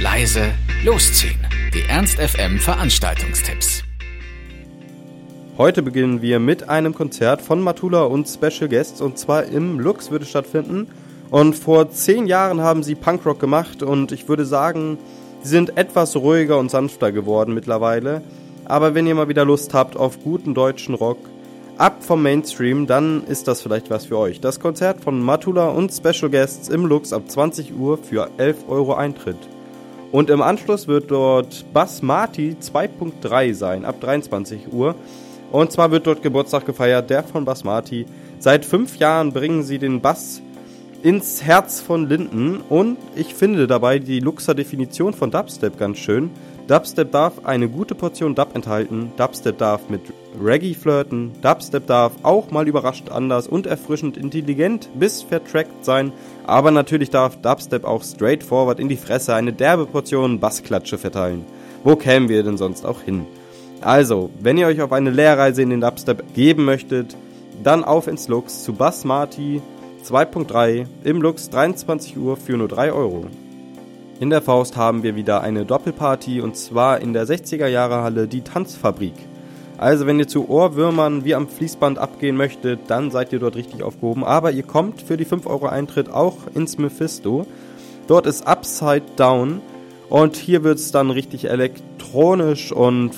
leise, losziehen. Die Ernst FM Veranstaltungstipps. Heute beginnen wir mit einem Konzert von Matula und Special Guests und zwar im Lux wird es stattfinden. Und vor zehn Jahren haben sie Punkrock gemacht und ich würde sagen, sie sind etwas ruhiger und sanfter geworden mittlerweile. Aber wenn ihr mal wieder Lust habt auf guten deutschen Rock, ab vom Mainstream, dann ist das vielleicht was für euch. Das Konzert von Matula und Special Guests im Lux ab 20 Uhr für 11 Euro Eintritt. Und im Anschluss wird dort Basmati 2.3 sein, ab 23 Uhr. Und zwar wird dort Geburtstag gefeiert, der von Basmati. Seit fünf Jahren bringen sie den Bass ins Herz von Linden und ich finde dabei die Luxer Definition von Dubstep ganz schön. Dubstep darf eine gute Portion Dub enthalten, Dubstep darf mit Reggae flirten, Dubstep darf auch mal überraschend anders und erfrischend intelligent bis vertrackt sein, aber natürlich darf Dubstep auch straightforward in die Fresse eine derbe Portion Bassklatsche verteilen. Wo kämen wir denn sonst auch hin? Also, wenn ihr euch auf eine Lehrreise in den Dubstep geben möchtet, dann auf ins Lux zu Bass Marty 2.3 im Lux 23 Uhr für nur 3 Euro. In der Faust haben wir wieder eine Doppelparty und zwar in der 60er Jahre Halle die Tanzfabrik. Also wenn ihr zu Ohrwürmern wie am Fließband abgehen möchtet, dann seid ihr dort richtig aufgehoben. Aber ihr kommt für die 5 Euro Eintritt auch ins Mephisto. Dort ist Upside Down und hier wird es dann richtig elektronisch und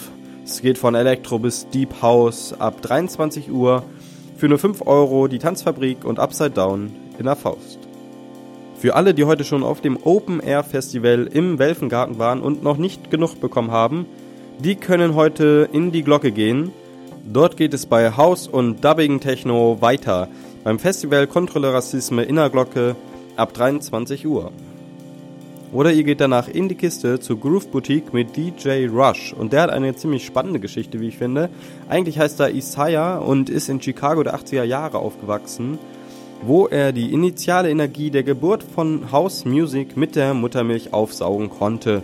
es geht von Elektro bis Deep House ab 23 Uhr. Für nur 5 Euro die Tanzfabrik und Upside Down in der Faust. Für alle, die heute schon auf dem Open Air Festival im Welfengarten waren und noch nicht genug bekommen haben, die können heute in die Glocke gehen. Dort geht es bei House und Dubbing Techno weiter. Beim Festival Kontrolle Rassisme in der Glocke ab 23 Uhr. Oder ihr geht danach in die Kiste zur Groove Boutique mit DJ Rush. Und der hat eine ziemlich spannende Geschichte, wie ich finde. Eigentlich heißt er Isaiah und ist in Chicago der 80er Jahre aufgewachsen, wo er die initiale Energie der Geburt von House Music mit der Muttermilch aufsaugen konnte.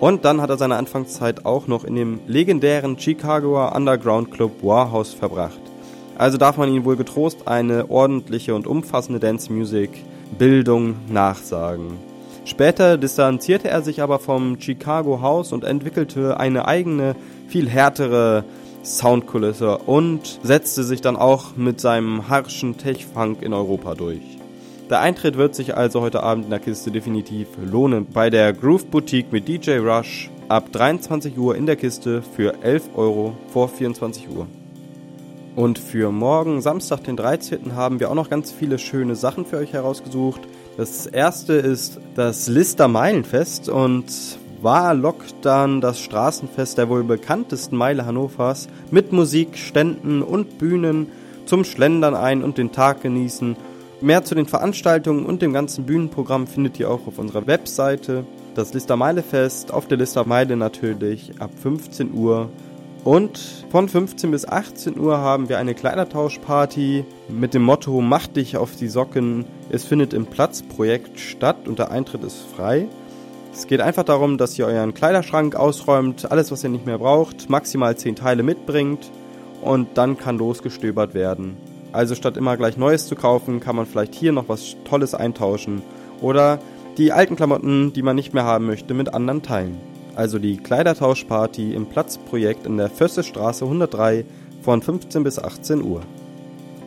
Und dann hat er seine Anfangszeit auch noch in dem legendären Chicagoer Underground Club Warhouse verbracht. Also darf man ihm wohl getrost eine ordentliche und umfassende Dance Music Bildung nachsagen. Später distanzierte er sich aber vom Chicago House und entwickelte eine eigene, viel härtere Soundkulisse und setzte sich dann auch mit seinem harschen Tech-Funk in Europa durch. Der Eintritt wird sich also heute Abend in der Kiste definitiv lohnen. Bei der Groove Boutique mit DJ Rush ab 23 Uhr in der Kiste für 11 Euro vor 24 Uhr. Und für morgen, Samstag, den 13. haben wir auch noch ganz viele schöne Sachen für euch herausgesucht. Das erste ist das Lister Meilenfest und war lockt dann das Straßenfest der wohl bekanntesten Meile Hannovers mit Musik, Ständen und Bühnen zum Schlendern ein und den Tag genießen. Mehr zu den Veranstaltungen und dem ganzen Bühnenprogramm findet ihr auch auf unserer Webseite. Das Lister Meile Fest auf der Lister Meile natürlich ab 15 Uhr und von 15 bis 18 Uhr haben wir eine Kleidertauschparty mit dem Motto Mach dich auf die Socken. Es findet im Platzprojekt statt und der Eintritt ist frei. Es geht einfach darum, dass ihr euren Kleiderschrank ausräumt, alles was ihr nicht mehr braucht, maximal 10 Teile mitbringt und dann kann losgestöbert werden. Also statt immer gleich Neues zu kaufen, kann man vielleicht hier noch was Tolles eintauschen oder die alten Klamotten, die man nicht mehr haben möchte, mit anderen teilen also die Kleidertauschparty im Platzprojekt in der Fössestraße 103 von 15 bis 18 Uhr.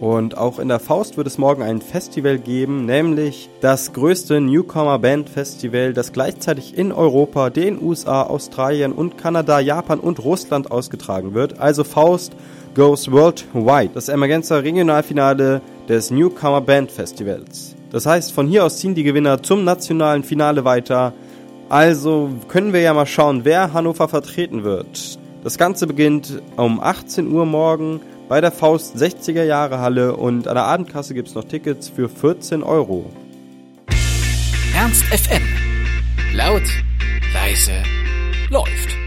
Und auch in der Faust wird es morgen ein Festival geben, nämlich das größte Newcomer Band Festival, das gleichzeitig in Europa, den USA, Australien und Kanada, Japan und Russland ausgetragen wird. Also Faust goes worldwide. Das Emergenza Regionalfinale des Newcomer Band Festivals. Das heißt, von hier aus ziehen die Gewinner zum nationalen Finale weiter. Also können wir ja mal schauen, wer Hannover vertreten wird. Das Ganze beginnt um 18 Uhr morgen bei der Faust 60er Jahre Halle und an der Abendkasse gibt es noch Tickets für 14 Euro. Ernst FM. Laut, leise, läuft.